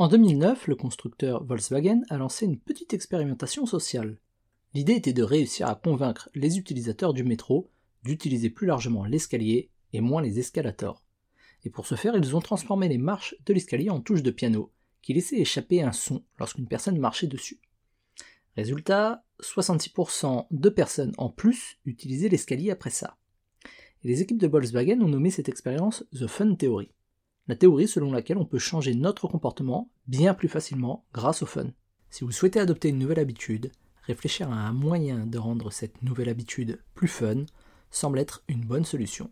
En 2009, le constructeur Volkswagen a lancé une petite expérimentation sociale. L'idée était de réussir à convaincre les utilisateurs du métro d'utiliser plus largement l'escalier et moins les escalators. Et pour ce faire, ils ont transformé les marches de l'escalier en touches de piano, qui laissaient échapper un son lorsqu'une personne marchait dessus. Résultat, 66% de personnes en plus utilisaient l'escalier après ça. Et les équipes de Volkswagen ont nommé cette expérience The Fun Theory. La théorie selon laquelle on peut changer notre comportement bien plus facilement grâce au fun. Si vous souhaitez adopter une nouvelle habitude, réfléchir à un moyen de rendre cette nouvelle habitude plus fun semble être une bonne solution.